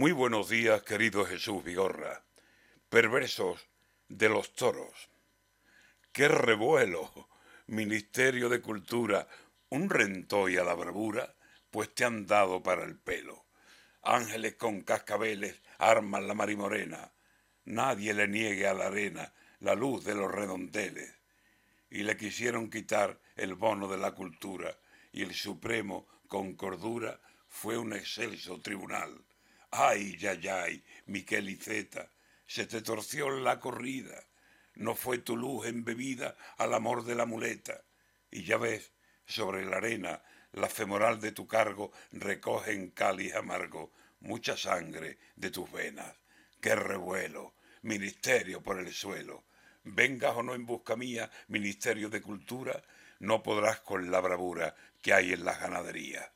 Muy buenos días, querido Jesús Vigorra. Perversos de los toros. ¡Qué revuelo! Ministerio de Cultura, un rentoy a la bravura, pues te han dado para el pelo. Ángeles con cascabeles arman la marimorena. Nadie le niegue a la arena la luz de los redondeles. Y le quisieron quitar el bono de la cultura, y el Supremo, con cordura, fue un excelso tribunal Ay, ay, ay, Miquel Iceta, se te torció la corrida, no fue tu luz embebida al amor de la muleta. Y ya ves, sobre la arena, la femoral de tu cargo recoge en cáliz amargo mucha sangre de tus venas. ¡Qué revuelo! Ministerio por el suelo. Vengas o no en busca mía, Ministerio de Cultura, no podrás con la bravura que hay en las ganaderías.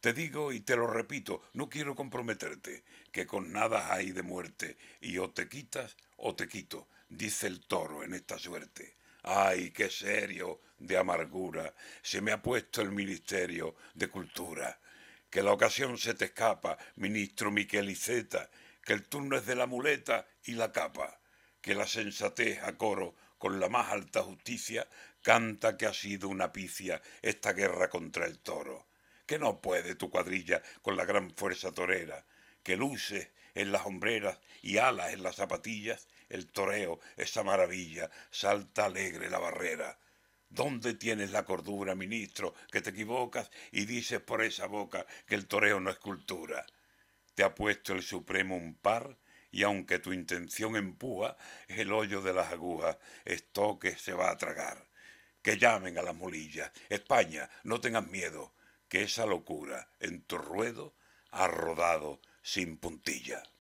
Te digo y te lo repito, no quiero comprometerte, que con nada hay de muerte, y o te quitas o te quito, dice el toro en esta suerte. Ay, qué serio de amargura se me ha puesto el Ministerio de Cultura. Que la ocasión se te escapa, ministro Miqueliceta, que el turno es de la muleta y la capa, que la sensatez a coro con la más alta justicia canta que ha sido una picia esta guerra contra el toro que no puede tu cuadrilla con la gran fuerza torera, que luce en las hombreras y alas en las zapatillas, el toreo, esa maravilla, salta alegre la barrera. ¿Dónde tienes la cordura, ministro, que te equivocas y dices por esa boca que el toreo no es cultura? Te ha puesto el Supremo un par y aunque tu intención empuja, el hoyo de las agujas, esto que se va a tragar. Que llamen a las mulillas. España, no tengas miedo que esa locura en tu ruedo ha rodado sin puntilla.